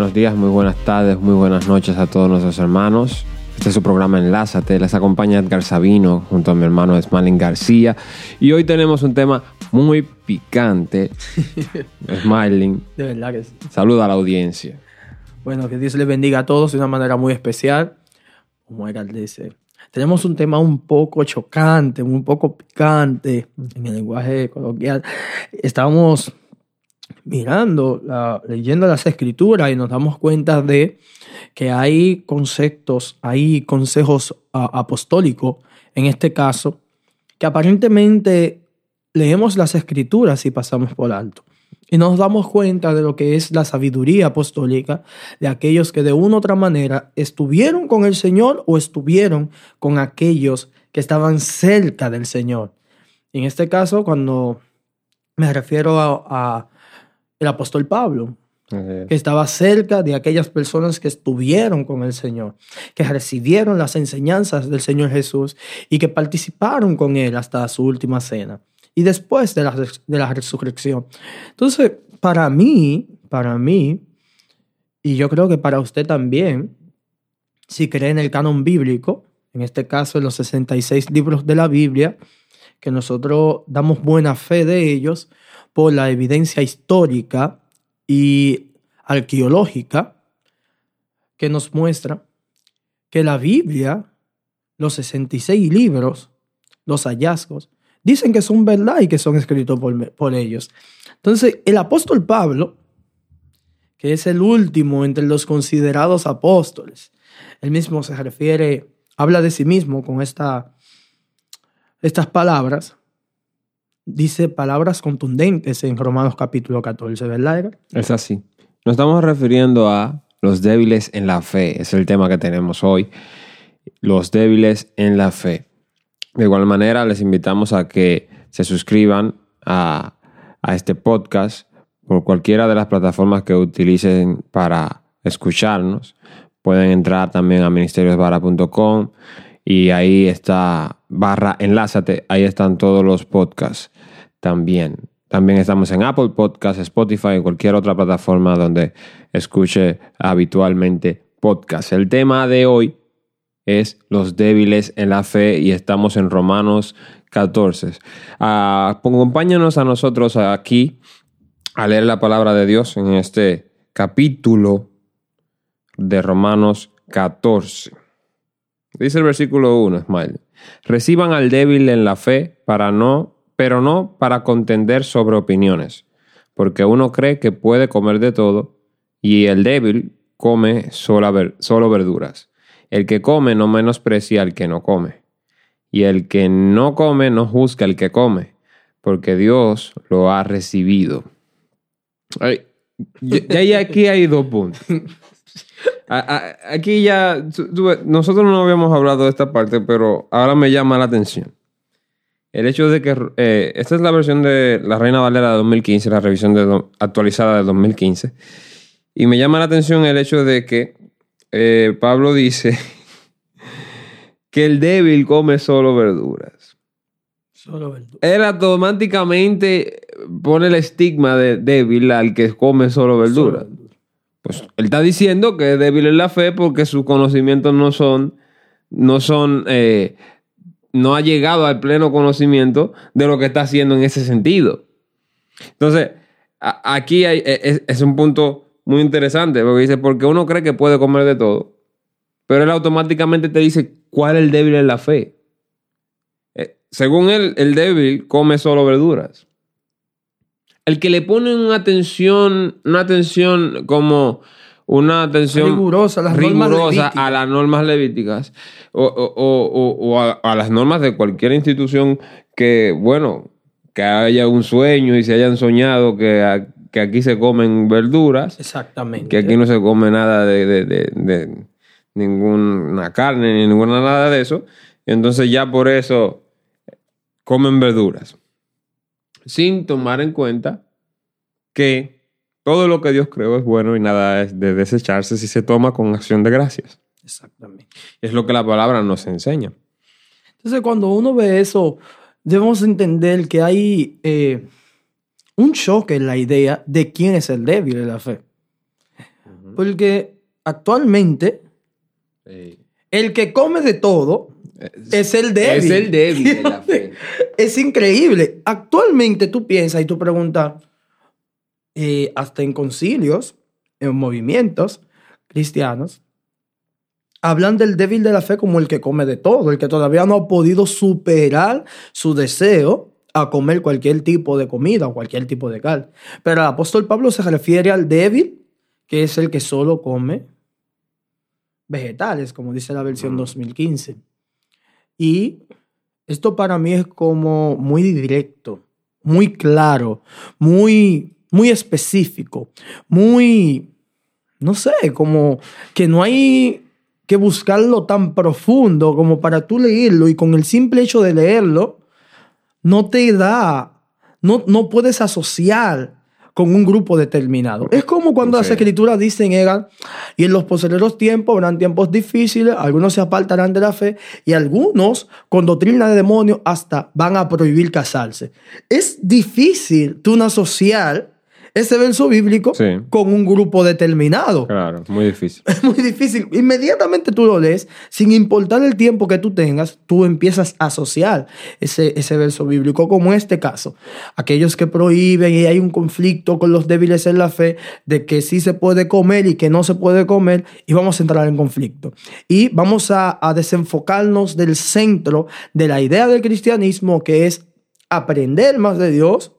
buenos días, muy buenas tardes, muy buenas noches a todos nuestros hermanos. Este es su programa Enlázate. Les acompaña Edgar Sabino junto a mi hermano Smalin García. Y hoy tenemos un tema muy picante. Smiling. De verdad que sí. Saluda a la audiencia. Bueno, que Dios les bendiga a todos de una manera muy especial. Como Edgar dice, tenemos un tema un poco chocante, un poco picante en el lenguaje coloquial. Estábamos mirando, leyendo las escrituras y nos damos cuenta de que hay conceptos, hay consejos apostólicos, en este caso, que aparentemente leemos las escrituras y pasamos por alto. Y nos damos cuenta de lo que es la sabiduría apostólica de aquellos que de una u otra manera estuvieron con el Señor o estuvieron con aquellos que estaban cerca del Señor. En este caso, cuando me refiero a el apóstol Pablo, que estaba cerca de aquellas personas que estuvieron con el Señor, que recibieron las enseñanzas del Señor Jesús y que participaron con Él hasta su última cena y después de la, de la resurrección. Entonces, para mí, para mí, y yo creo que para usted también, si cree en el canon bíblico, en este caso en los 66 libros de la Biblia, que nosotros damos buena fe de ellos por la evidencia histórica y arqueológica que nos muestra que la Biblia, los 66 libros, los hallazgos, dicen que son verdad y que son escritos por, por ellos. Entonces, el apóstol Pablo, que es el último entre los considerados apóstoles, él mismo se refiere, habla de sí mismo con esta, estas palabras, dice palabras contundentes en Romanos capítulo 14, ¿verdad? Es así. Nos estamos refiriendo a los débiles en la fe. Es el tema que tenemos hoy. Los débiles en la fe. De igual manera, les invitamos a que se suscriban a, a este podcast por cualquiera de las plataformas que utilicen para escucharnos. Pueden entrar también a ministeriosvara.com y ahí está barra enlázate. Ahí están todos los podcasts también. También estamos en Apple Podcasts, Spotify y cualquier otra plataforma donde escuche habitualmente podcast. El tema de hoy es los débiles en la fe y estamos en Romanos 14. Ah, acompáñanos a nosotros aquí a leer la palabra de Dios en este capítulo de Romanos 14. Dice el versículo 1, Smile. Reciban al débil en la fe para no, pero no para contender sobre opiniones, porque uno cree que puede comer de todo y el débil come solo verduras. El que come no menosprecia al que no come, y el que no come no juzga al que come, porque Dios lo ha recibido. Ay, ya, ya aquí hay dos puntos. A- a- Aquí ya, tú- nosotros no habíamos hablado de esta parte, pero ahora me llama la atención. El hecho de que, eh, esta es la versión de la Reina Valera de 2015, la revisión de actualizada de 2015, y me llama la atención el hecho de que eh, Pablo dice que el débil come solo verduras. Solo. Él automáticamente pone el estigma de débil al que come solo verduras. Solo. Pues él está diciendo que es débil en la fe porque sus conocimientos no son, no son, eh, no ha llegado al pleno conocimiento de lo que está haciendo en ese sentido. Entonces, aquí e- es, es un punto muy interesante porque dice, porque uno cree que puede comer de todo, pero él automáticamente te dice cuál es el débil en la fe. Eh, según él, el débil come solo verduras el que le pone una atención, una atención como una atención Rigurosa, las a las normas levíticas o, o- o- o- o a, a las normas de cualquier institución que, bueno, que haya un sueño y se hayan soñado que, a- que aquí se comen verduras, Exactamente. que aquí no se come nada de, de- de- de ninguna carne ni ninguna nada de eso. Entonces ya por eso comen verduras. Sin tomar en cuenta que todo lo que Dios creó es bueno y nada es de desecharse si se toma con acción de gracias. Exactamente. Es lo que la palabra nos enseña. Entonces, cuando uno ve eso, debemos entender que hay eh, un choque en la idea de quién es el débil en la fe. Porque actualmente el que come de todo es, el débil. Es el débil de la fe. Es increíble. Actualmente tú piensas y tú preguntas, eh, hasta en concilios, en movimientos cristianos, hablan del débil de la fe como el que come de todo, el que todavía no ha podido superar su deseo a comer cualquier tipo de comida o cualquier tipo de carne. Pero el apóstol Pablo se refiere al débil, que es el que solo come vegetales, como dice la versión 2015. Y esto para mí es como muy directo, muy claro, muy, muy específico, muy, no sé, como que no hay que buscarlo tan profundo como para tú leerlo y con el simple hecho de leerlo, no te da, no, no puedes asociar con un grupo determinado. Es como cuando las escrituras dicen, Egan, y en los posteriores tiempos habrán tiempos difíciles, algunos se apartarán de la fe y algunos con doctrina de demonios hasta van a prohibir casarse. Es difícil tú no asociar ese verso bíblico con un grupo determinado. Claro, muy difícil. Es muy difícil. Inmediatamente tú lo lees, sin importar el tiempo que tú tengas, tú empiezas a asociar ese, ese verso bíblico, como este caso. Aquellos que prohíben y hay un conflicto con los débiles en la fe de que sí se puede comer y que no se puede comer, y vamos a entrar en conflicto. Y vamos a, a desenfocarnos del centro de la idea del cristianismo, que es aprender más de Dios,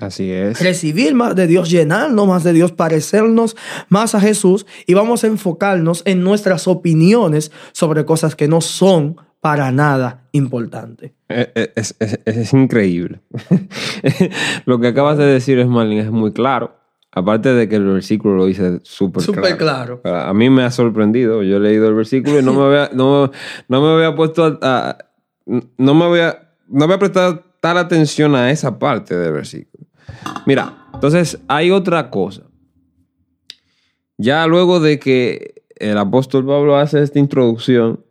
Así es. Recibir más de Dios, llenarnos más de Dios, parecernos más a Jesús y vamos a enfocarnos en nuestras opiniones sobre cosas que no son para nada importantes. Eh, eh, es, increíble. lo que acabas de decir, es Marlene, es muy claro. Aparte de que el versículo lo dice súper claro. claro. A mí me ha sorprendido. Yo he leído el versículo y no me había, no, no me había puesto a, no me había, no había prestado atención a esa parte del versículo. Mira, entonces hay otra cosa. Ya luego de que el apóstol Pablo hace esta introducción,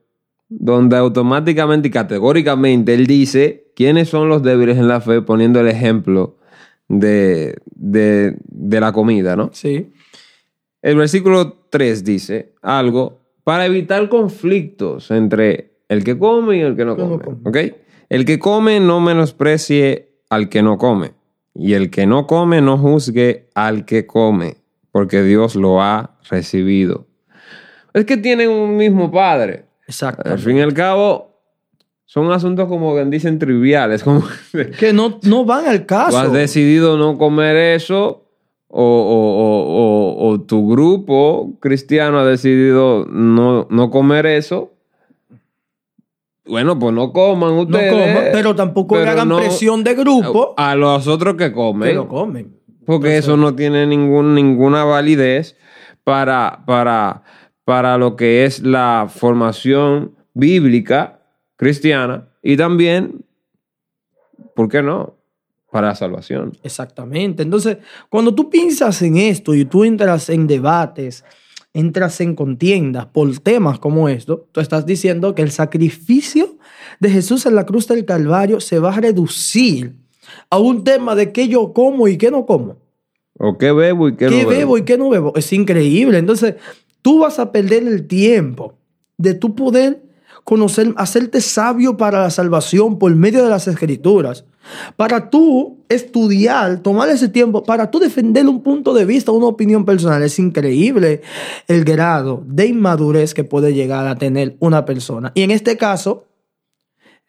donde automáticamente y categóricamente él dice quiénes son los débiles en la fe, poniendo el ejemplo de, de, de la comida, ¿no? Sí. El versículo 3 dice algo para evitar conflictos entre el que come y el que no come. ¿Ok? El que come no menosprecie al que no come. Y el que no come no juzgue al que come, porque Dios lo ha recibido. Es que tienen un mismo padre. Exacto. Al fin y al cabo, son asuntos como que dicen triviales. Como que no, no van al caso. Tú has decidido no comer eso, o, tu grupo cristiano ha decidido no, no comer eso. Bueno, pues no coman ustedes. No coman, pero tampoco le hagan presión de grupo. A los otros que comen. Que lo comen. Porque eso no tiene ningún, ninguna validez para, para, para lo que es la formación bíblica cristiana y también, ¿por qué no? Para la salvación. Exactamente. Entonces, cuando tú piensas en esto y tú entras en debates, entras en contiendas por temas como esto, tú estás diciendo que el sacrificio de Jesús en la cruz del Calvario se va a reducir a un tema de qué yo como y qué no como. O qué bebo y qué, no bebo. ¿Qué bebo y qué no bebo? Es increíble. Entonces, tú vas a perder el tiempo de tu poder conocer, hacerte sabio para la salvación por medio de las escrituras. Para tú estudiar, tomar ese tiempo, para tú defender un punto de vista, una opinión personal. Es increíble el grado de inmadurez que puede llegar a tener una persona. Y en este caso,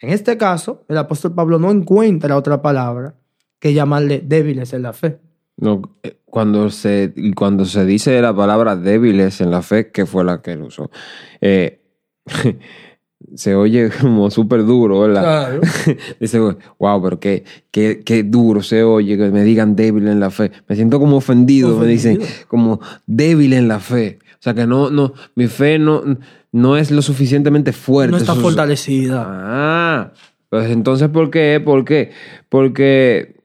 en este caso, el apóstol Pablo no encuentra otra palabra que llamarle débiles en la fe. No, eh, cuando se, cuando se dice la palabra débiles en la fe, ¿qué fue la que él usó? Eh, se oye como súper duro, ¿verdad? Claro. Dice, wow, pero qué, qué, qué, duro se oye que me digan débil en la fe. Me siento como ofendido, me dicen como débil en la fe. O sea que no, no, mi fe no, no es lo suficientemente fuerte. No está fortalecida. Ah, pues entonces, ¿por qué? ¿Por qué? Porque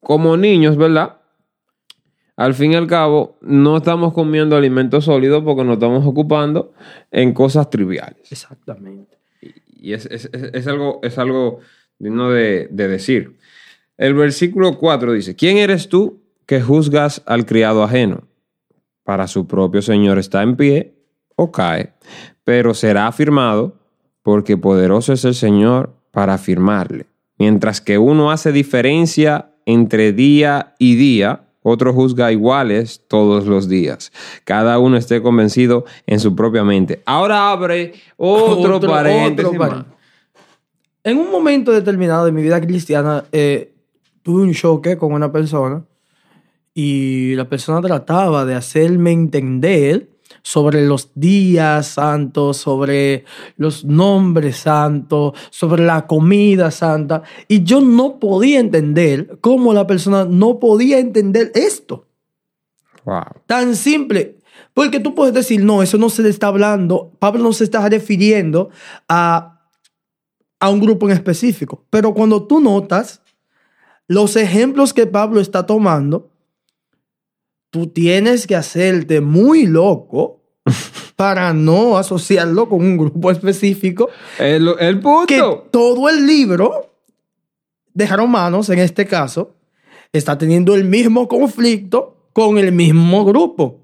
como niños, ¿verdad? Al fin y al cabo, no estamos comiendo alimentos sólidos porque nos estamos ocupando en cosas triviales. Exactamente. Y es, algo, es algo digno de, decir. El versículo 4 dice, ¿quién eres tú que juzgas al criado ajeno? para su propio Señor está en pie o cae, pero será afirmado porque poderoso es el Señor para afirmarle. Mientras que uno hace diferencia entre día y día, otro juzga iguales todos los días. Cada uno esté convencido en su propia mente. Ahora abre otro, paréntesis. En un momento determinado de mi vida cristiana, eh, tuve un choque con una persona y la persona trataba de hacerme entender sobre los días santos, sobre los nombres santos, sobre la comida santa. Y yo no podía entender cómo la persona no podía entender esto. Wow. Tan simple. Porque tú puedes decir, no, eso no se le está hablando. Pablo no se está refiriendo a, a un grupo en específico. Pero cuando tú notas los ejemplos que Pablo está tomando, tú tienes que hacerte muy loco para no asociarlo con un grupo específico. El, el punto. Que todo el libro de Romanos, en este caso, está teniendo el mismo conflicto con el mismo grupo.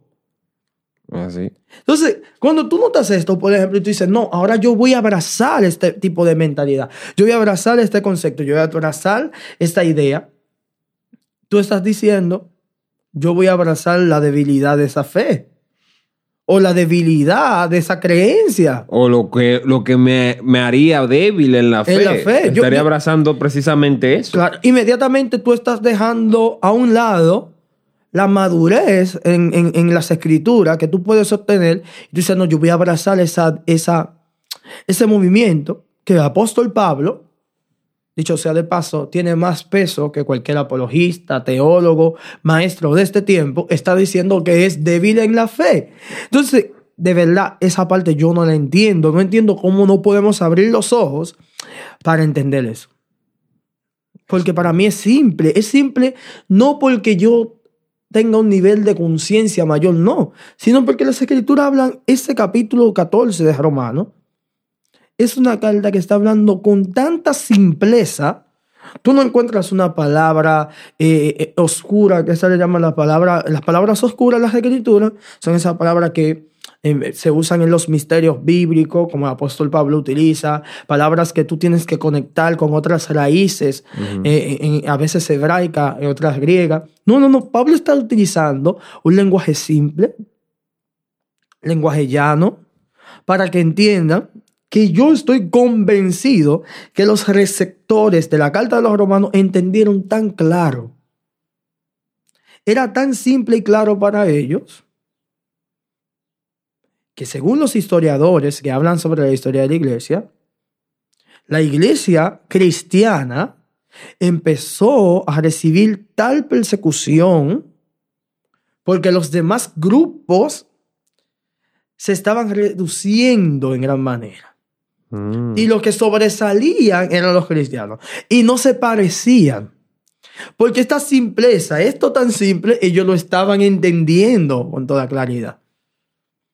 Así. Entonces, cuando tú notas esto, por ejemplo, y tú dices, no, ahora yo voy a abrazar este tipo de mentalidad, yo voy a abrazar este concepto, yo voy a abrazar esta idea, tú estás diciendo, yo voy a abrazar la debilidad de esa fe o la debilidad de esa creencia. O lo que, lo que me, me haría débil en la fe. En la fe. Estaría yo- abrazando precisamente eso. Claro, inmediatamente tú estás dejando a un lado la madurez en, en- en las escrituras que tú puedes obtener. Y tú dices, no, yo voy a abrazar esa, esa, ese movimiento que el apóstol Pablo, dicho sea de paso, tiene más peso que cualquier apologista, teólogo, maestro de este tiempo, está diciendo que es débil en la fe. Entonces, de verdad, esa parte yo no la entiendo. No entiendo cómo no podemos abrir los ojos para entender eso. Porque para mí es simple. Es simple no porque yo tenga un nivel de conciencia mayor, no, sino porque las escrituras hablan, ese capítulo 14 de Romano, es una carta que está hablando con tanta simpleza. Tú no encuentras una palabra eh, eh, oscura, que se le llama la palabra, las palabras oscuras las escrituras, son esas palabras que eh, se usan en los misterios bíblicos, como el apóstol Pablo utiliza, palabras que tú tienes que conectar con otras raíces, eh, en- a veces hebraica, en otras griegas. No, no, no, Pablo está utilizando un lenguaje simple, lenguaje llano, para que entiendan que yo estoy convencido que los receptores de la carta de los romanos entendieron tan claro. Era tan simple y claro para ellos que según los historiadores que hablan sobre la historia de la iglesia, la iglesia cristiana empezó a recibir tal persecución porque los demás grupos se estaban reduciendo en gran manera. Mm. Y los que sobresalían eran los cristianos. Y no se parecían. Porque esta simpleza, esto tan simple, ellos lo estaban entendiendo con toda claridad.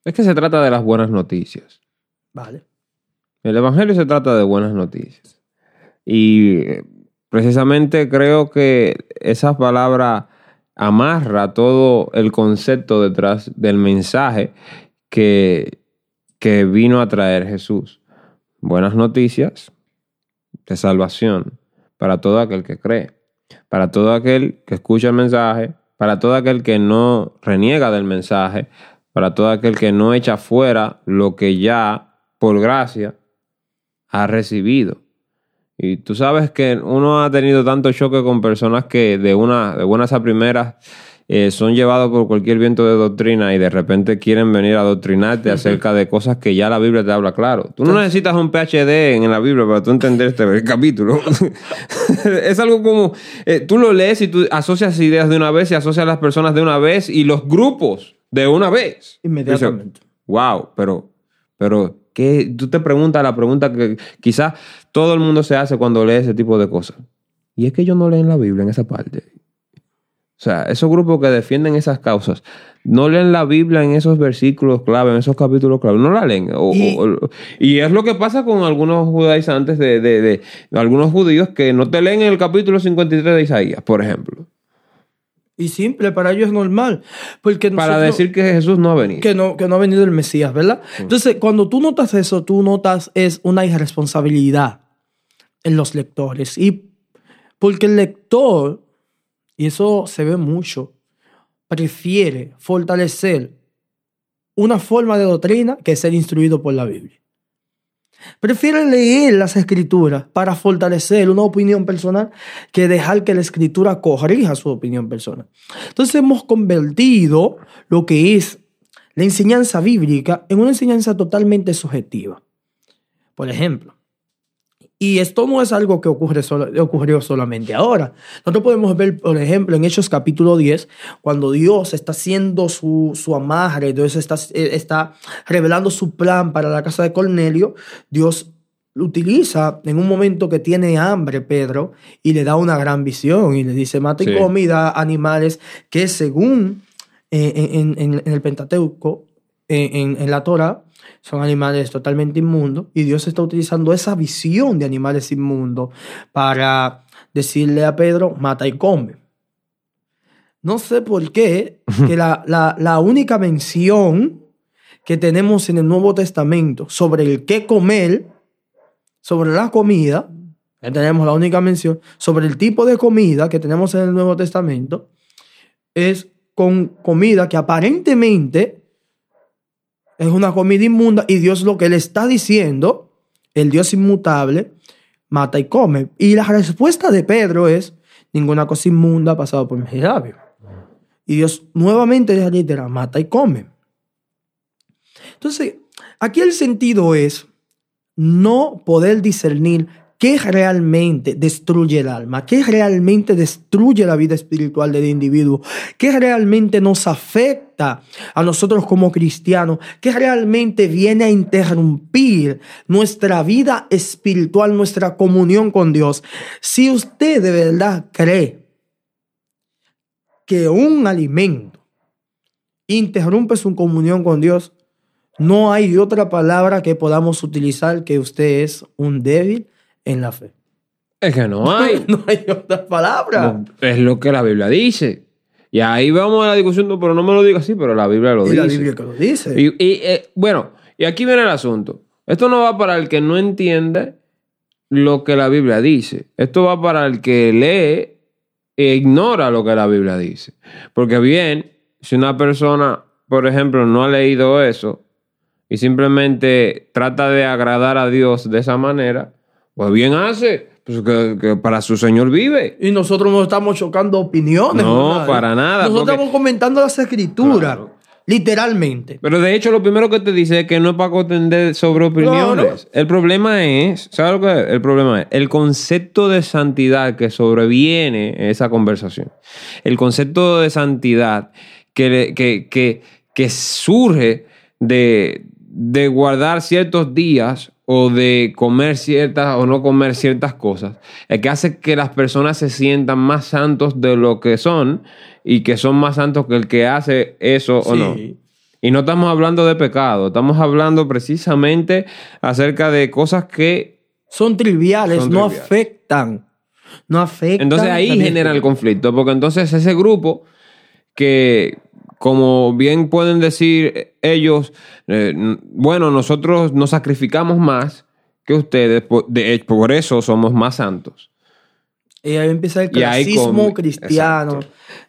Es que se trata de las buenas noticias. Vale. El Evangelio se trata de buenas noticias. Y eh, precisamente creo que esa palabra amarra todo el concepto detrás del mensaje que, que vino a traer Jesús. Buenas noticias de salvación para todo aquel que cree, para todo aquel que escucha el mensaje, para todo aquel que no reniega del mensaje, para todo aquel que no echa fuera lo que ya, por gracia, ha recibido. Y tú sabes que uno ha tenido tanto choque con personas que de, una, de buenas a primeras eh, son llevados por cualquier viento de doctrina y de repente quieren venir a adoctrinarte acerca de cosas que ya la Biblia te habla claro. Tú no necesitas un PhD en la Biblia para tú entender este capítulo. es algo como, eh, tú lo lees y tú asocias ideas de una vez y asocias las personas de una vez y los grupos de una vez. Inmediatamente. Wow, pero, pero, ¿qué? Tú te preguntas la pregunta que quizás todo el mundo se hace cuando lee ese tipo de cosas. Y es que ellos no leen la Biblia en esa parte. O sea, esos grupos que defienden esas causas no leen la Biblia en esos versículos clave, en esos capítulos clave, no la leen. O- Y- o- y es lo que pasa con algunos judaizantes de, de, de- de algunos judíos que no te leen el capítulo 53 de Isaías, por ejemplo. Y simple, para ellos es normal. Porque Para decir que Jesús no ha venido. que no, que no ha venido el Mesías, ¿verdad? Entonces, cuando tú notas eso, tú notas es una irresponsabilidad en los lectores. Y porque el lector, y eso se ve mucho, prefiere fortalecer una forma de doctrina que ser instruido por la Biblia. Prefiere leer las escrituras para fortalecer una opinión personal que dejar que la escritura corrija su opinión personal. Entonces hemos convertido lo que es la enseñanza bíblica en una enseñanza totalmente subjetiva. Por ejemplo, y esto no es algo que ocurre solo- ocurrió solamente ahora. Nosotros podemos ver, por ejemplo, en Hechos capítulo 10, cuando Dios está haciendo su, su amarre, Dios está, eh, está revelando su plan para la casa de Cornelio, Dios lo utiliza en un momento que tiene hambre Pedro y le da una gran visión y le dice, mata y Sí. come y da animales que según eh, en, en- en el Pentateuco, en, en- en la Torah, son animales totalmente inmundos y Dios está utilizando esa visión de animales inmundos para decirle a Pedro, mata y come. No sé por qué que la, la- la única mención que tenemos en el Nuevo Testamento sobre el qué comer, sobre la comida, ya tenemos la única mención, sobre el tipo de comida que tenemos en el Nuevo Testamento, es con comida que aparentemente es una comida inmunda y Dios lo que le está diciendo, el Dios inmutable, mata y come. Y la respuesta de Pedro es, ninguna cosa inmunda ha pasado por mis labios. Y Dios nuevamente le litera, mata y come. Entonces, aquí el sentido es no poder discernir qué realmente destruye el alma, qué realmente destruye la vida espiritual del individuo, qué realmente nos afecta a nosotros como cristianos, qué realmente viene a interrumpir nuestra vida espiritual, nuestra comunión con Dios. Si usted de verdad cree que un alimento interrumpe su comunión con Dios, no hay otra palabra que podamos utilizar que usted es un débil en la fe. Es que no hay. No hay otra palabra. No, es lo que la Biblia dice. Y ahí vamos a la discusión, no, pero no me lo digas así, pero la Biblia lo y dice. la Biblia que lo dice. Y, y, eh, bueno, y aquí viene el asunto. Esto no va para el que no entiende lo que la Biblia dice. Esto va para el que lee e ignora lo que la Biblia dice. Porque bien, si una persona, por ejemplo, no ha leído eso y simplemente trata de agradar a Dios de esa manera, pues bien hace. Pues que, que para su Señor vive. Y nosotros no estamos chocando opiniones. No, ¿verdad? para nada, Nosotros porque- estamos comentando las escrituras. Claro. Literalmente. Pero de hecho, lo primero que te dice es que no es para contender sobre opiniones. El problema es, ¿sabes lo que es? El problema es el concepto de santidad que sobreviene en esa conversación. El concepto de santidad que, que, que, que surge de, de guardar ciertos días o de comer ciertas o no comer ciertas cosas, el que hace que las personas se sientan más santos de lo que son y que son más santos que el que hace eso o no. Y no estamos hablando de pecado, estamos hablando precisamente acerca de cosas que... Son triviales, Son no triviales. afectan. No afectan. Entonces ahí genera el conflicto, porque entonces ese grupo que, como bien pueden decir ellos, eh, bueno, nosotros nos sacrificamos más que ustedes, de por eso somos más santos. Y ahí empieza el clasismo cristiano,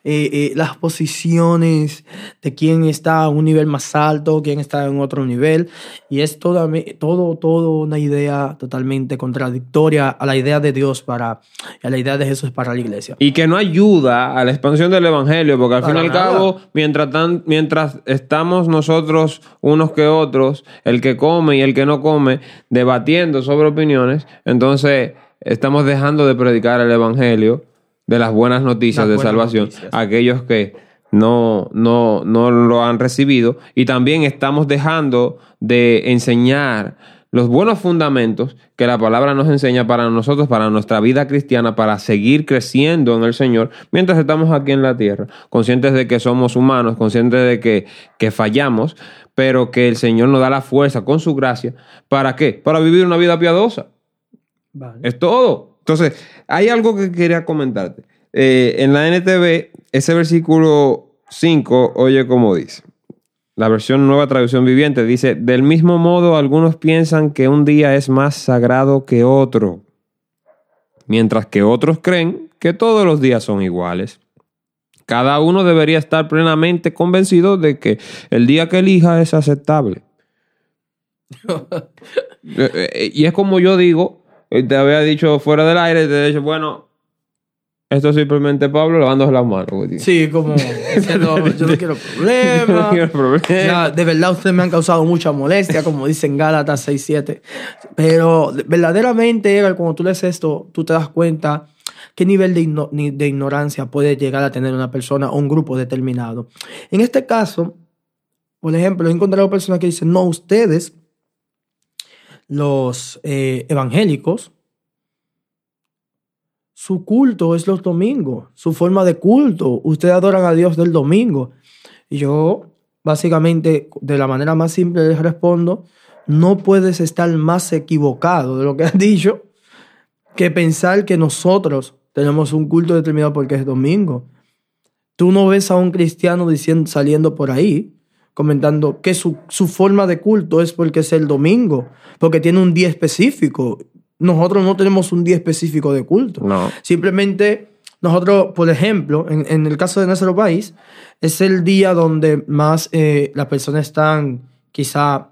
eh, eh, las posiciones de quién está a un nivel más alto, quién está en otro nivel. Y es toda, todo, todo una idea totalmente contradictoria a la idea de Dios para, a la idea de Jesús para la iglesia. Y que no ayuda a la expansión del evangelio, porque al Para fin y al cabo, mientras, tan- mientras estamos nosotros unos que otros, el que come y el que no come, debatiendo sobre opiniones, entonces estamos dejando de predicar el evangelio de las buenas noticias Las de buenas salvación noticias. a aquellos que no, no, no lo han recibido. Y también estamos dejando de enseñar los buenos fundamentos que la palabra nos enseña para nosotros, para nuestra vida cristiana, para seguir creciendo en el Señor mientras estamos aquí en la tierra, conscientes de que somos humanos, conscientes de que, que fallamos, pero que el Señor nos da la fuerza con su gracia. ¿Para qué? Para vivir una vida piadosa. Vale. Es todo. Entonces, hay algo que quería comentarte. Eh, en la NTV, ese versículo 5, oye cómo dice. La versión nueva traducción viviente dice, del mismo modo algunos piensan que un día es más sagrado que otro, mientras que otros creen que todos los días son iguales. Cada uno debería estar plenamente convencido de que el día que elija es aceptable. Eh, eh, y es como yo digo, te había dicho fuera del aire, te he dicho, bueno, esto es simplemente Pablo lavando las manos. güey. Sí, como diciendo, yo no quiero problemas. No quiero problemas. Ya, de verdad ustedes me han causado mucha molestia, como dicen Gálatas 6.7. Pero verdaderamente, Edgar, cuando tú lees esto, tú te das cuenta qué nivel de, igno- de ignorancia puede llegar a tener una persona o un grupo determinado. En este caso, por ejemplo, he encontrado personas que dicen, no, ustedes, los eh, evangélicos, su culto es los domingos, su forma de culto. Ustedes adoran a Dios del domingo. Y yo, básicamente, de la manera más simple les respondo, no puedes estar más equivocado de lo que has dicho que pensar que nosotros tenemos un culto determinado porque es domingo. Tú no ves a un cristiano diciendo, saliendo por ahí comentando que su, su forma de culto es porque es el domingo, porque tiene un día específico. Nosotros no tenemos un día específico de culto. No. Simplemente nosotros, por ejemplo, en, en el caso de nuestro país, es el día donde más eh, las personas están, quizá,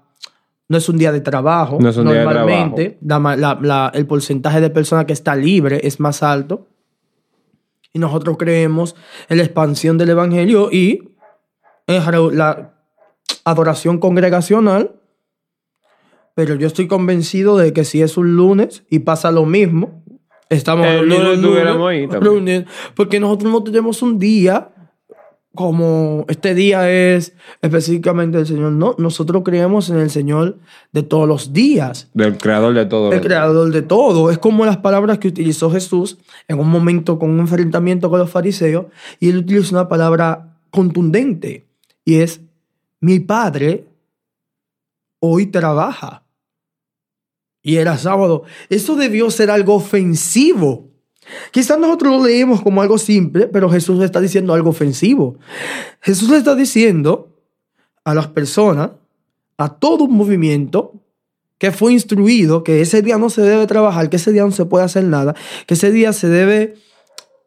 no es un día de trabajo. No es un día de Normalmente, la ma- la- la- el porcentaje de personas que está libre es más alto. Y nosotros creemos en la expansión del Evangelio y en la adoración congregacional. Pero yo estoy convencido de que si es un lunes y pasa lo mismo, estamos El lunes un estuviéramos ahí también. reunidos, porque nosotros no tenemos un día como este día es específicamente el Señor. No, nosotros creemos en el Señor de todos los días Del creador de todo. el creador de todo. Es como las palabras que utilizó Jesús en un momento con un enfrentamiento con los fariseos y él utilizó una palabra contundente y es mi padre hoy trabaja. Y era sábado. Eso debió ser algo ofensivo. Quizás nosotros lo leemos como algo simple, pero Jesús está diciendo algo ofensivo. Jesús le está diciendo a las personas, a todo un movimiento, que fue instruido que ese día no se debe trabajar, que ese día no se puede hacer nada, que ese día se debe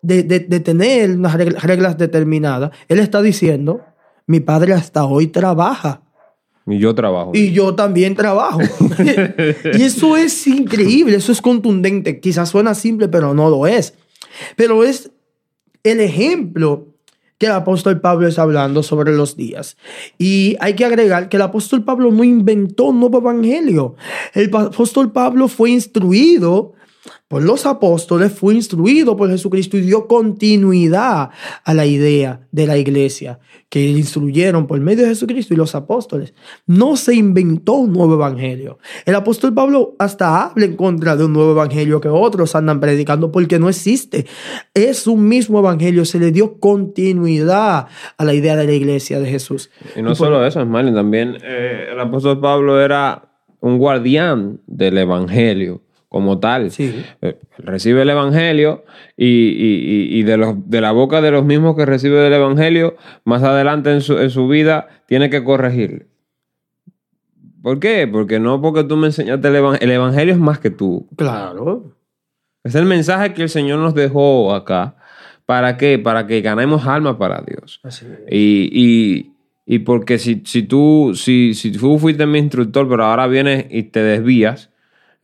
de, tener unas regla- reglas determinadas. Él está diciendo, mi padre hasta hoy trabaja Y yo trabajo. y yo también trabajo. y eso es increíble, eso es contundente. Quizás suena simple, pero no lo es. Pero es el ejemplo que el apóstol Pablo está hablando sobre los días. Y hay que agregar que el apóstol Pablo no inventó un nuevo evangelio. El apóstol Pablo fue instruido por los apóstoles, fue instruido por Jesucristo y dio continuidad a la idea de la iglesia que instruyeron por medio de Jesucristo y los apóstoles. No se inventó un nuevo evangelio. El apóstol Pablo hasta habla en contra de un nuevo evangelio que otros andan predicando porque no existe. Es un mismo evangelio, se le dio continuidad a la idea de la iglesia de Jesús. Y no solo eso, Marlon, también eh, el apóstol Pablo era un guardián del evangelio como tal. Sí. Eh, recibe el evangelio y, y- y- y de, los, de la boca de los mismos que recibe del evangelio, más adelante en su, en su vida, tiene que corregir. ¿Por qué? Porque no porque tú me enseñaste el evangelio, el evangelio es más que tú. Claro. Es el mensaje que el Señor nos dejó acá. ¿Para qué? Para que ganemos almas para Dios. Así es. Y, y, y porque si, si, tú, si, si tú fuiste mi instructor, pero ahora vienes y te desvías,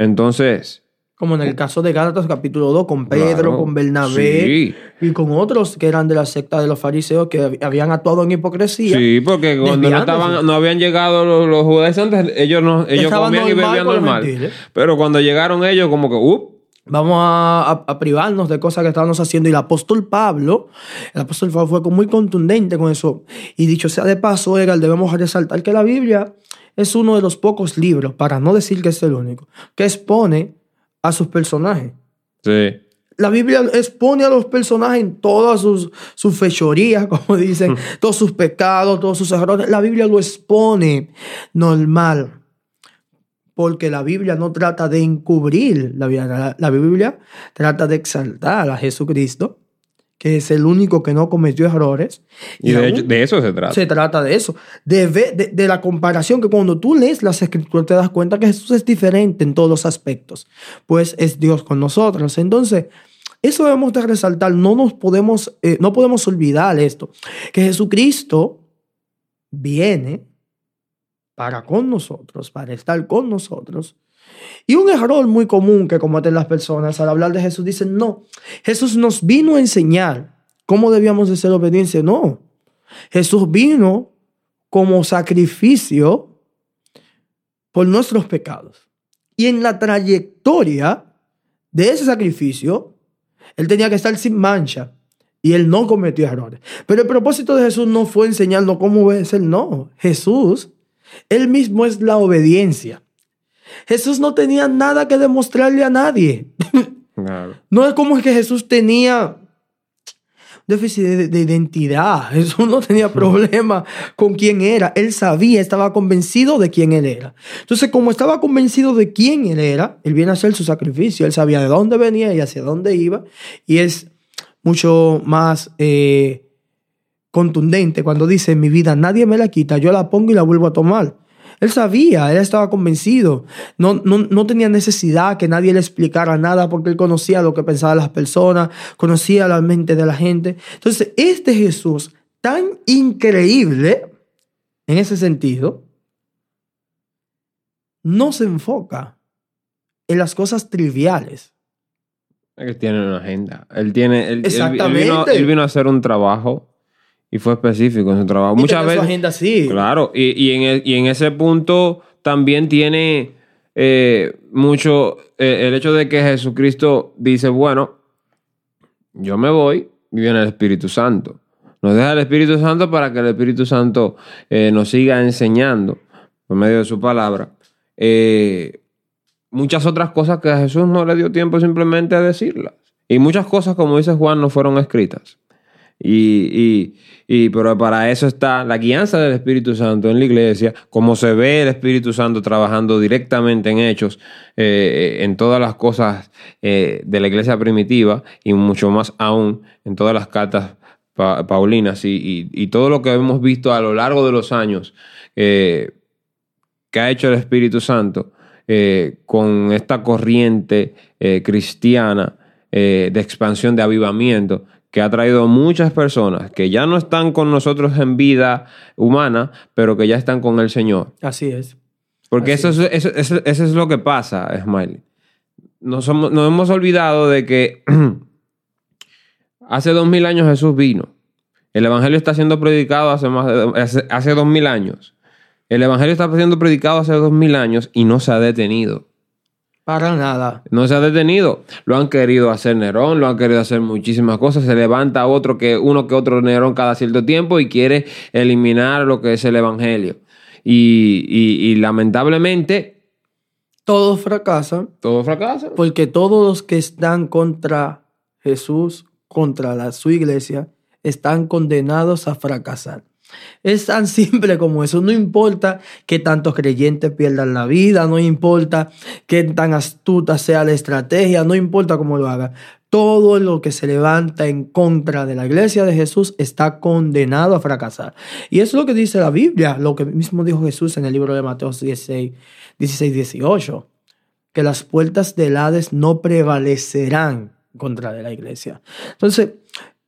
entonces... Como en el caso de Gálatas capítulo 2, con Pedro, Claro. con Bernabé Sí. y con otros que eran de la secta de los fariseos que hab- habían actuado en hipocresía. Sí, porque cuando no, estaban, no habían llegado los, los antes, ellos, no, ellos Estaban comían y bebían normal. Pero cuando llegaron ellos, como que, uh, Vamos a, a- a privarnos de cosas que estábamos haciendo. Y el apóstol Pablo, el apóstol Pablo fue muy contundente con eso. Y dicho sea de paso, Egal, debemos resaltar que la Biblia es uno de los pocos libros, para no decir que es el único, que expone a sus personajes. sí. La Biblia expone a los personajes en todas sus, sus fechorías, como dicen, todos sus pecados, todos sus errores. La Biblia lo expone normal. Porque la Biblia no trata de encubrir la Biblia. La, la Biblia trata de exaltar a Jesucristo, que es el único que no cometió errores. Y, de, aún hecho, de eso se trata. se trata de eso, de, de la comparación que cuando tú lees las escrituras te das cuenta que Jesús es diferente en todos los aspectos, pues es Dios con nosotros. Entonces, eso debemos de resaltar, no nos podemos, eh, no podemos olvidar esto, que Jesucristo viene para con nosotros, para estar con nosotros. Y un error muy común que cometen las personas al hablar de Jesús dicen, no, Jesús nos vino a enseñar cómo debíamos de ser obediencia. No, Jesús vino como sacrificio por nuestros pecados. Y en la trayectoria de ese sacrificio, Él tenía que estar sin mancha. Y Él no cometió errores. Pero el propósito de Jesús no fue enseñarnos cómo obedecer. No, Jesús, Él mismo es la obediencia. Jesús no tenía nada que demostrarle a nadie. Claro. No es como que Jesús tenía déficit de, de identidad. Jesús no tenía problema con quién era. Él sabía, estaba convencido de quién él era. Entonces, como estaba convencido de quién él era, él viene a hacer su sacrificio. Él sabía de dónde venía y hacia dónde iba. Y es mucho más eh, contundente cuando dice, mi vida nadie me la quita, yo la pongo y la vuelvo a tomar. Él sabía, él estaba convencido. No, no, no tenía necesidad que nadie le explicara nada porque él conocía lo que pensaban las personas, conocía la mente de la gente. Entonces, este Jesús tan increíble en ese sentido, no se enfoca en las cosas triviales. Él tiene una agenda. Él tiene. Él, él- él Exactamente. vino, él vino a hacer un trabajo y fue específico en su trabajo. Y Muchas tenía su veces. agenda así. Claro, y, y en el- y en ese punto también tiene eh, mucho eh, el hecho de que Jesucristo dice, bueno, yo me voy y viene el Espíritu Santo. Nos deja el Espíritu Santo para que el Espíritu Santo eh, nos siga enseñando por medio de su palabra. muchas otras cosas que a Jesús no le dio tiempo simplemente a decirlas. Y muchas cosas, como dice Juan, no fueron escritas. Y, y, y- pero para eso está la guianza del Espíritu Santo en la iglesia, como se ve el Espíritu Santo trabajando directamente en hechos, eh, en todas las cosas eh, de la iglesia primitiva y mucho más aún en todas las cartas pa- paulinas. Y, y- todo lo que hemos visto a lo largo de los años eh, que ha hecho el Espíritu Santo eh, con esta corriente eh, cristiana eh, de expansión, de avivamiento, que ha traído muchas personas que ya no están con nosotros en vida humana, pero que ya están con el Señor. Así es. Porque Así eso es, eso, eso- eso es lo que pasa, Smiley. Nos, somos- nos hemos olvidado de que hace dos mil años Jesús vino. El Evangelio está siendo predicado hace, más de, hace, hace dos mil años. El Evangelio está siendo predicado hace dos mil años y no se ha detenido. Para nada. No se ha detenido. Lo han querido hacer Nerón, lo han querido hacer muchísimas cosas. Se levanta otro que uno que otro Nerón cada cierto tiempo y quiere eliminar lo que es el Evangelio. Y, y- y lamentablemente Todos fracasan todo fracasa. porque todos los que están contra Jesús, contra la, su iglesia, están condenados a fracasar. Es tan simple como eso. No importa que tantos creyentes pierdan la vida, no importa que tan astuta sea la estrategia, no importa cómo lo haga. Todo lo que se levanta en contra de la iglesia de Jesús está condenado a fracasar. Y eso es lo que dice la Biblia, lo que mismo dijo Jesús en el libro de Mateo 16, 16 18 que las puertas del Hades no prevalecerán contra de la iglesia. Entonces,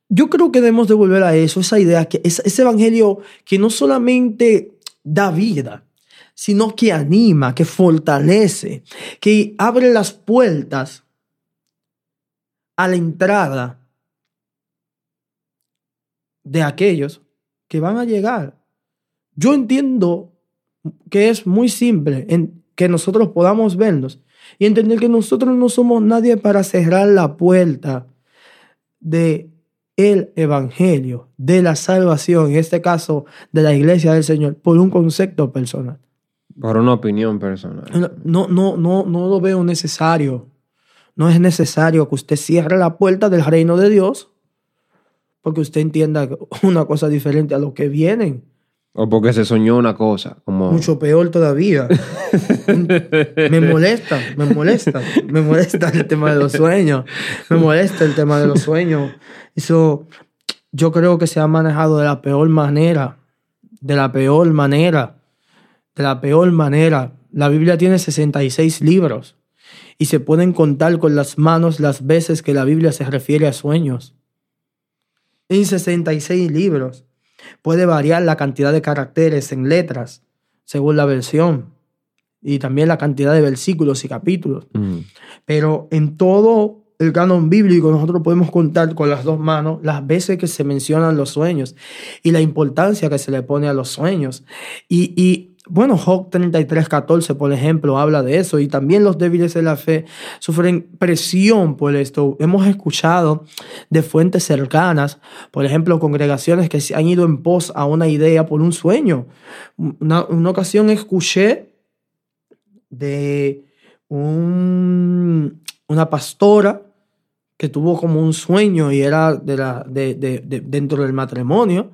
yo creo que debemos de volver a eso, esa idea, que es, ese evangelio que no solamente da vida, sino que anima, que fortalece, que abre las puertas a la entrada de aquellos que van a llegar. Yo entiendo que es muy simple en que nosotros podamos vernos y entender que nosotros no somos nadie para cerrar la puerta de el evangelio, de la salvación, en este caso de la iglesia del Señor, por un concepto personal. Por una opinión personal. No, no, no, no lo veo necesario. No es necesario que usted cierre la puerta del reino de Dios porque usted entienda una cosa diferente a lo que vienen. O porque se soñó una cosa. Como... Mucho peor todavía. me molesta, me molesta, me molesta el tema de los sueños. Me molesta el tema de los sueños. Eso yo creo que se ha manejado de la peor manera. De la peor manera. De la peor manera. La Biblia tiene 66 libros y se pueden contar con las manos las veces que la Biblia se refiere a sueños. En 66 libros. Puede variar la cantidad de caracteres en letras según la versión y también la cantidad de versículos y capítulos. Mm. Pero en todo el canon bíblico nosotros podemos contar con las dos manos las veces que se mencionan los sueños y la importancia que se le pone a los sueños. Y, y bueno, Job 33, 14, por ejemplo, habla de eso. Y también los débiles de la fe sufren presión por esto. Hemos escuchado de fuentes cercanas, por ejemplo, congregaciones que han ido en pos a una idea por un sueño. Una, ocasión escuché de un, una pastora que tuvo como un sueño y era de, dentro del matrimonio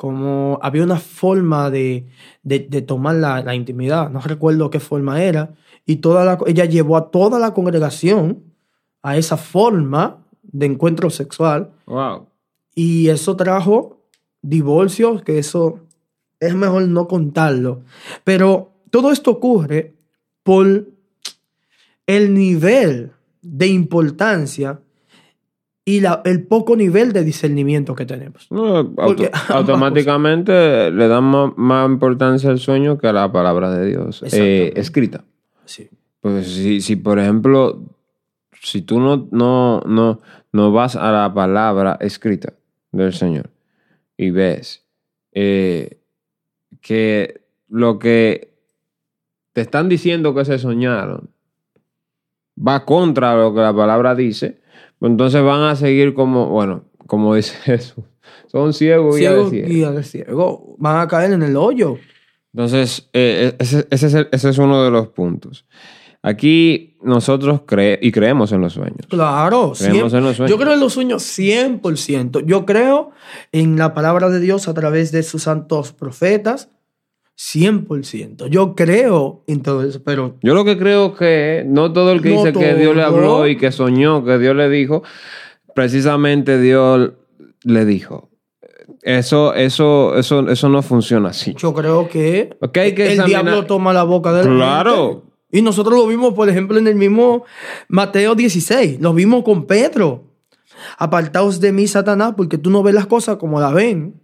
como había una forma de, de, de tomar la, la, intimidad, no recuerdo qué forma era, y toda la, ella llevó a toda la congregación a esa forma de encuentro sexual. Wow. Y eso trajo divorcios, que eso es mejor no contarlo. Pero todo esto ocurre por el nivel de importancia y la, el poco nivel de discernimiento que tenemos. No, auto- Porque- automáticamente le dan más, más importancia al sueño que a la palabra de Dios eh, escrita. Sí. Pues si, si, por ejemplo, si tú no, no, no, no vas a la palabra escrita del Señor y ves eh, que lo que te están diciendo que se soñaron va contra lo que la palabra dice, entonces van a seguir como, bueno, como dice Jesús, son ciegos y Ciego ciegos. guía de ciego. Van a caer en el hoyo. Entonces, eh, ese, ese es el- ese es uno de los puntos. Aquí nosotros cre y creemos en los sueños. Claro, Creemos cien- en los sueños. yo creo en los sueños 100%. Yo creo en la palabra de Dios a través de sus santos profetas 100%. Yo creo en todo eso, pero Yo lo que creo que no todo el que No dice que Dios le habló y que soñó, que Dios le dijo, precisamente Dios le dijo. Eso, eso, eso, eso no funciona así. yo creo que, Ok, hay que el examinar- diablo toma la boca del Claro. Y nosotros lo vimos, por ejemplo, en el mismo Mateo 16. Lo vimos con Pedro. Apartaos de mí, Satanás, porque tú no ves las cosas como las ven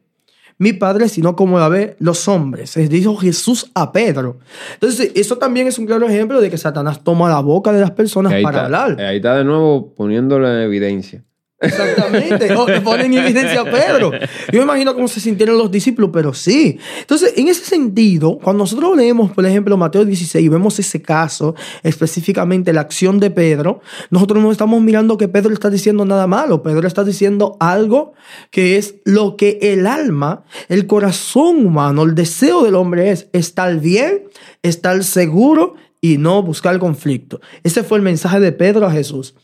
mi padre, sino como la ven los hombres. Les dijo Jesús a Pedro. Entonces, eso también es un claro ejemplo de que Satanás toma la boca de las personas para hablar. ahí está de nuevo poniéndole en evidencia. Exactamente. O te ponen en evidencia a Pedro. Yo me imagino cómo se sintieron los discípulos, pero sí. Entonces, en ese sentido, cuando nosotros leemos, por ejemplo, Mateo 16 y vemos ese caso, específicamente la acción de Pedro, nosotros no estamos mirando que Pedro está diciendo nada malo. Pedro está diciendo algo que es lo que el alma, el corazón humano, el deseo del hombre es estar bien, estar seguro y no buscar conflicto. Ese fue el mensaje de Pedro a Jesús.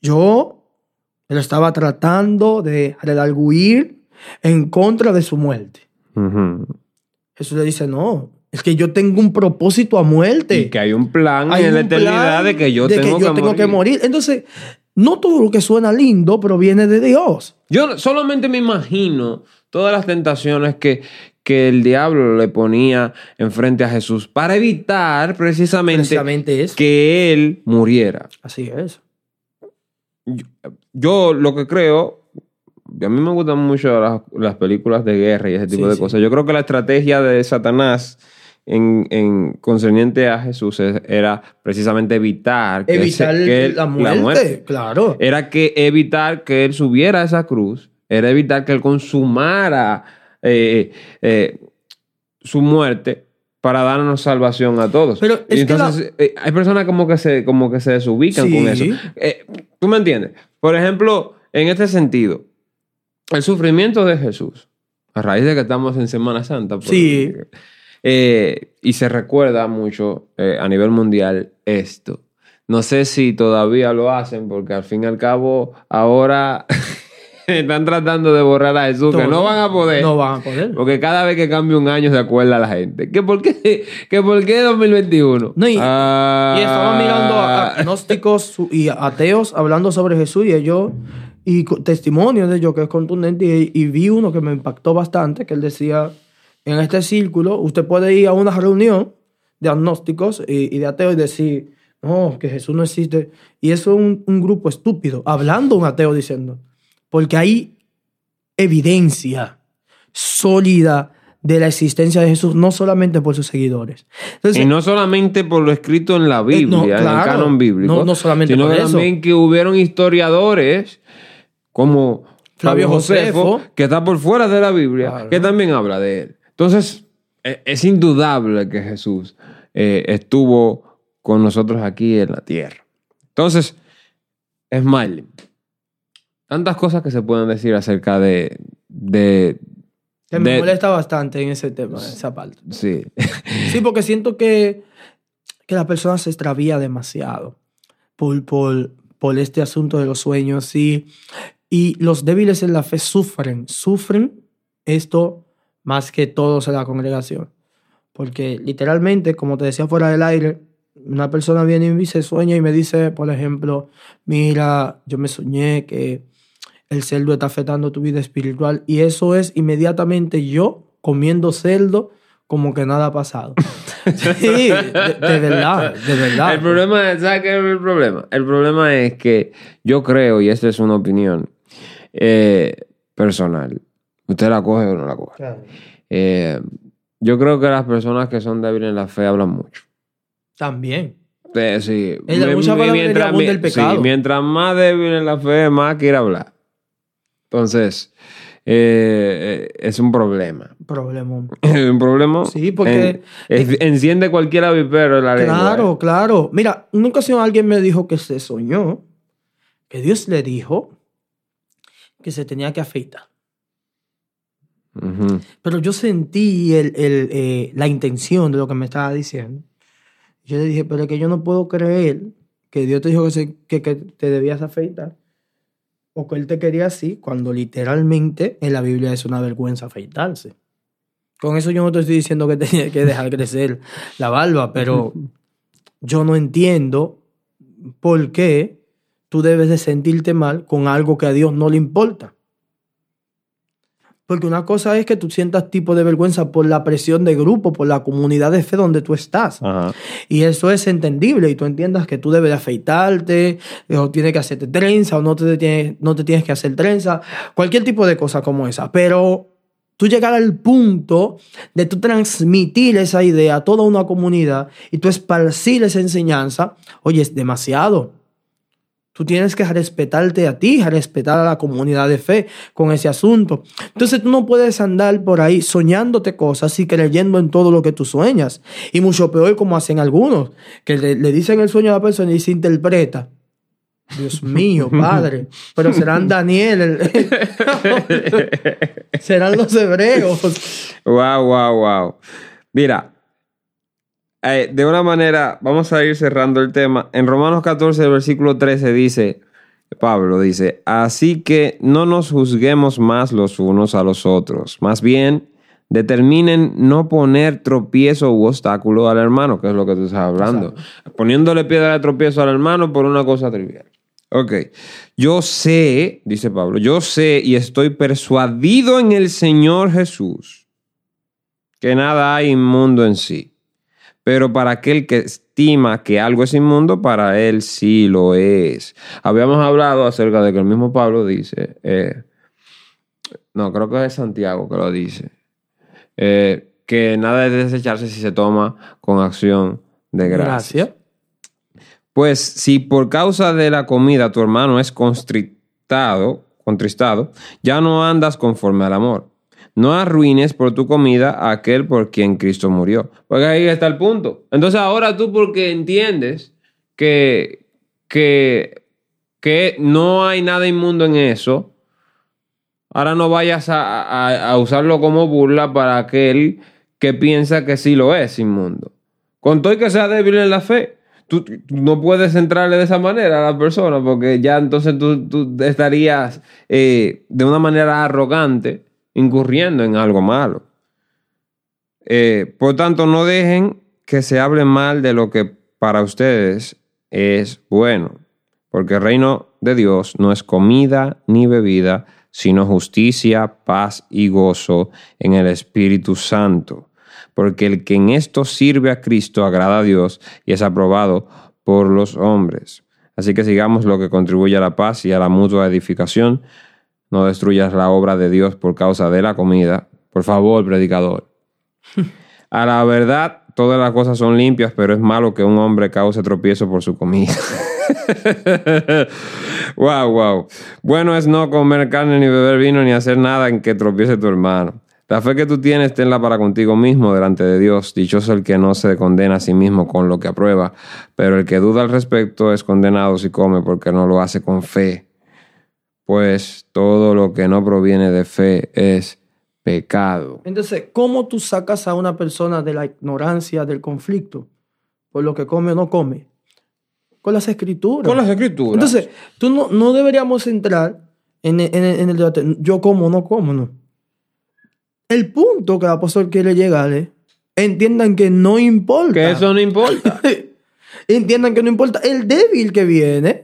Yo él estaba tratando de redarguir en contra de su muerte. Jesús le dice, no, es que yo tengo un propósito a muerte. Y que hay un plan Hay en la un eternidad plan de que yo, de tengo, yo que, tengo morir. que morir. Entonces, no todo lo que suena lindo proviene de Dios. Yo solamente me imagino todas las tentaciones que, que el diablo le ponía enfrente a Jesús para evitar precisamente, que él muriera. Así es. Yo lo que creo, a mí me gustan mucho las, las películas de guerra y ese tipo Sí, de sí. cosas. Yo creo que la estrategia de Satanás en, en concerniente a Jesús es- era precisamente evitar que, Evitar ese- que él- la, muerte, Claro. Era que evitar que él subiera a esa cruz, era evitar que él consumara eh, eh, su muerte para darnos salvación a todos. Pero es y que entonces eh, hay personas como que se, como que se desubican Sí. con eso. Eh, ¿Tú me entiendes? Por ejemplo, en este sentido, el sufrimiento de Jesús, a raíz de que estamos en Semana Santa, por- Sí. eh, y se recuerda mucho eh, a nivel mundial esto. No sé si todavía lo hacen, porque al fin y al cabo, ahora están tratando de borrar a Jesús, que no van a poder. No van a poder. Porque cada vez que cambia un año se acuerda la gente. ¿Que por qué? ¿Que por qué 2021? No, y, Ah. y mirando a agnósticos y ateos hablando sobre Jesús y ellos, y testimonios de ellos que es contundente, y, y vi uno que me impactó bastante, que él decía, en este círculo, usted puede ir a una reunión de agnósticos y, y de ateos y decir, no, que Jesús no existe. Y eso es un, un grupo estúpido, hablando un ateo diciendo, porque hay evidencia sólida de la existencia de Jesús, no solamente por sus seguidores. Entonces, Y no solamente por lo escrito en la Biblia, Eh, no, en el canon bíblico, No- no solamente sino por eso. también que hubieron historiadores como Flavio Flavio Josefo, Josefo. que está por fuera de la Biblia, Claro. que también habla de él. Entonces, e- es indudable que Jesús eh, estuvo con nosotros aquí en la tierra. Entonces, es. Tantas cosas que se pueden decir acerca de... de Que me de- molesta bastante en ese tema, en esa parte. sí. Sí, porque siento que, que la persona se extravía demasiado por, por, por este asunto de los sueños. Y, y los débiles en la fe sufren, sufren esto más que todos en la congregación. Porque literalmente, como te decía fuera del aire, una persona viene y me se sueña y me dice, por ejemplo, mira, yo me soñé que el cerdo está afectando tu vida espiritual y eso es inmediatamente yo comiendo cerdo como que nada ha pasado. Sí, de, de verdad, de verdad. El problema es, ¿sabes qué es el problema? El problema es que yo creo, y esta es una opinión eh, personal, usted la coge o no la coge. Claro. Eh, yo creo que las personas que son débiles en la fe hablan mucho. También. Eh, sí. En la Mi- mucha mi- palabrería abunda el sí, mientras más débil en la fe, más quiere hablar. Entonces, eh, eh, es un problema. Problema. Es un problema. Sí, porque- En- es- enciende cualquier avipero la lengua. Claro, eh. claro. Mira, una ocasión alguien me dijo que se soñó, que Dios le dijo que se tenía que afeitar. Pero yo sentí el, el, eh, la intención de lo que me estaba diciendo. Yo le dije, pero es que yo no puedo creer que Dios te dijo que, se- que, que te debías afeitar. O que Él te quería así, cuando literalmente en la Biblia es una vergüenza afeitarse. Con eso yo no te estoy diciendo que tienes que dejar crecer la barba, pero yo no entiendo por qué tú debes de sentirte mal con algo que a Dios no le importa. Porque una cosa es que tú sientas tipo de vergüenza por la presión de grupo, por la comunidad de fe donde tú estás. Ajá. Y eso es entendible y tú entiendas que tú debes de afeitarte, o tienes que hacerte trenza, o no te, tienes, no te tienes que hacer trenza, cualquier tipo de cosa como esa. Pero tú llegar al punto de tú transmitir esa idea a toda una comunidad y tú esparcir esa enseñanza, oye, es demasiado. Tú tienes que respetarte a ti, respetar a la comunidad de fe con ese asunto. Entonces tú no puedes andar por ahí soñándote cosas y creyendo en todo lo que tú sueñas. Y mucho peor como hacen algunos, que le, le dicen el sueño a la persona y se interpreta. Dios mío, padre. Pero serán Daniel, el- serán los hebreos. Wow, wow, wow. Mira, eh, de una manera, vamos a ir cerrando el tema. En Romanos 14, versículo 13 dice, Pablo dice, así que no nos juzguemos más los unos a los otros, más bien determinen no poner tropiezo u obstáculo al hermano, que es lo que tú estás hablando, poniéndole piedra de tropiezo al hermano por una cosa trivial. Ok, yo sé, dice Pablo, yo sé y estoy persuadido en el Señor Jesús que nada hay inmundo en sí. Pero para aquel que estima que algo es inmundo, para él sí lo es. Habíamos hablado acerca de que el mismo Pablo dice, eh, no, creo que es Santiago que lo dice, eh, que nada es de desecharse si se toma con acción de gracia. Gracias. Pues si por causa de la comida tu hermano es constrictado, contristado, ya no andas conforme al amor. No arruines por tu comida a aquel por quien Cristo murió. Porque ahí está el punto. Entonces ahora tú porque entiendes que, que, que no hay nada inmundo en eso, ahora no vayas a, a- a usarlo como burla para aquel que piensa que sí lo es inmundo. Con todo y que sea débil en la fe. tú, no puedes entrarle de esa manera a la persona porque ya entonces tú, tú estarías eh, de una manera arrogante incurriendo en algo malo. Eh, por tanto, no dejen que se hable mal de lo que para ustedes es bueno, porque el reino de Dios no es comida ni bebida, sino justicia, paz y gozo en el Espíritu Santo. Porque el que en esto sirve a Cristo agrada a Dios y es aprobado por los hombres. Así que sigamos lo que contribuye a la paz y a la mutua edificación. No destruyas la obra de Dios por causa de la comida. Por favor, predicador. A la verdad, todas las cosas son limpias, pero es malo que un hombre cause tropiezo por su comida. wow, wow. Bueno es no comer carne, ni beber vino, ni hacer nada en que tropiece tu hermano. La fe que tú tienes, tenla para contigo mismo delante de Dios. Dichoso el que no se condena a sí mismo con lo que aprueba, pero el que duda al respecto es condenado si come porque no lo hace con fe. Pues todo lo que no proviene de fe es pecado. Entonces, ¿cómo tú sacas a una persona de la ignorancia del conflicto? Por lo que come o no come. Con las escrituras. Con las escrituras. Entonces, tú no, no deberíamos entrar en, en- en el debate, yo como o no como, no. El punto que el apóstol quiere llegar es, entiendan que no importa. que eso no importa. entiendan que no importa. El débil que viene,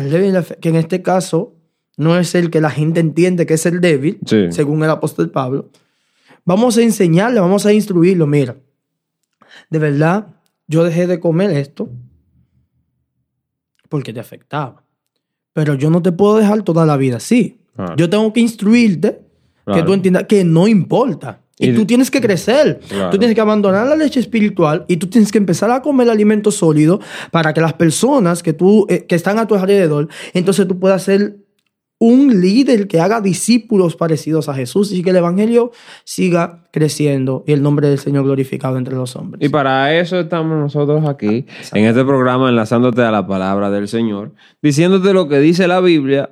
el débil, que en este caso no es el que la gente entiende que es el débil, Sí. según el apóstol Pablo. Vamos a enseñarle, vamos a instruirlo. Mira, de verdad, yo dejé de comer esto porque te afectaba. Pero yo no te puedo dejar toda la vida así. Claro. Yo tengo que instruirte que tú entiendas que no importa. Y, Y- tú tienes que crecer. Claro. Tú tienes que abandonar la leche espiritual y tú tienes que empezar a comer alimento sólido para que las personas que, tú, eh, que están a tu alrededor, entonces tú puedas ser un líder que haga discípulos parecidos a Jesús y que el Evangelio siga creciendo y el nombre del Señor glorificado entre los hombres. Y para eso estamos nosotros aquí, en este programa, enlazándote a la palabra del Señor, diciéndote lo que dice la Biblia,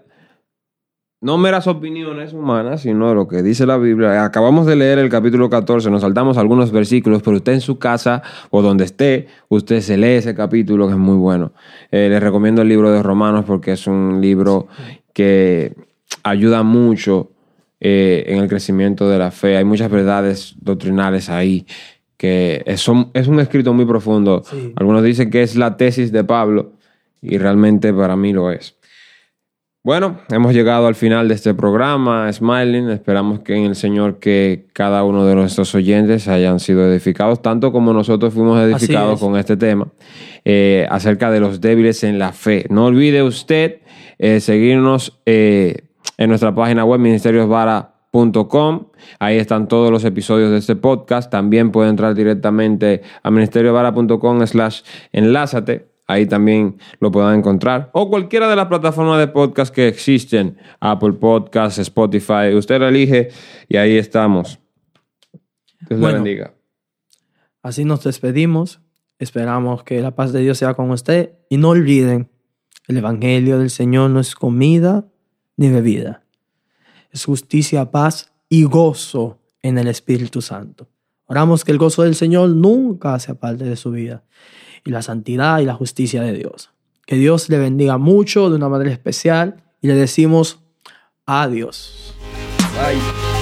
no meras opiniones humanas, sino lo que dice la Biblia. Acabamos de leer el capítulo 14, nos saltamos algunos versículos, pero usted en su casa o donde esté, usted se lee ese capítulo que es muy bueno. Eh, les recomiendo el libro de Romanos porque es un libro que ayuda mucho eh, en el crecimiento de la fe. Hay muchas verdades doctrinales ahí que es, son- es un escrito muy profundo. Sí. Algunos dicen que es la tesis de Pablo y realmente para mí lo es. Bueno, hemos llegado al final de este programa, Smiling. Esperamos que en el Señor que cada uno de nuestros oyentes hayan sido edificados, tanto como nosotros fuimos edificados es. con este tema, eh, acerca de los débiles en la fe. No olvide usted eh, seguirnos eh, en nuestra página web, ministeriosvara.com. Ahí están todos los episodios de este podcast. También puede entrar directamente a ministeriosvara.com slash enlázate. Ahí también lo puedan encontrar. O cualquiera de las plataformas de podcast que existen. Apple Podcasts, Spotify. Usted lo elige y ahí estamos. Dios Bueno. bendiga. Así nos despedimos. Esperamos que la paz de Dios sea con usted. Y no olviden, el Evangelio del Señor no es comida ni bebida. Es justicia, paz y gozo en el Espíritu Santo. Oramos que el gozo del Señor nunca sea parte de su vida. Y la santidad y la justicia de Dios. Que Dios le bendiga mucho de una manera especial. Y le decimos adiós. Bye.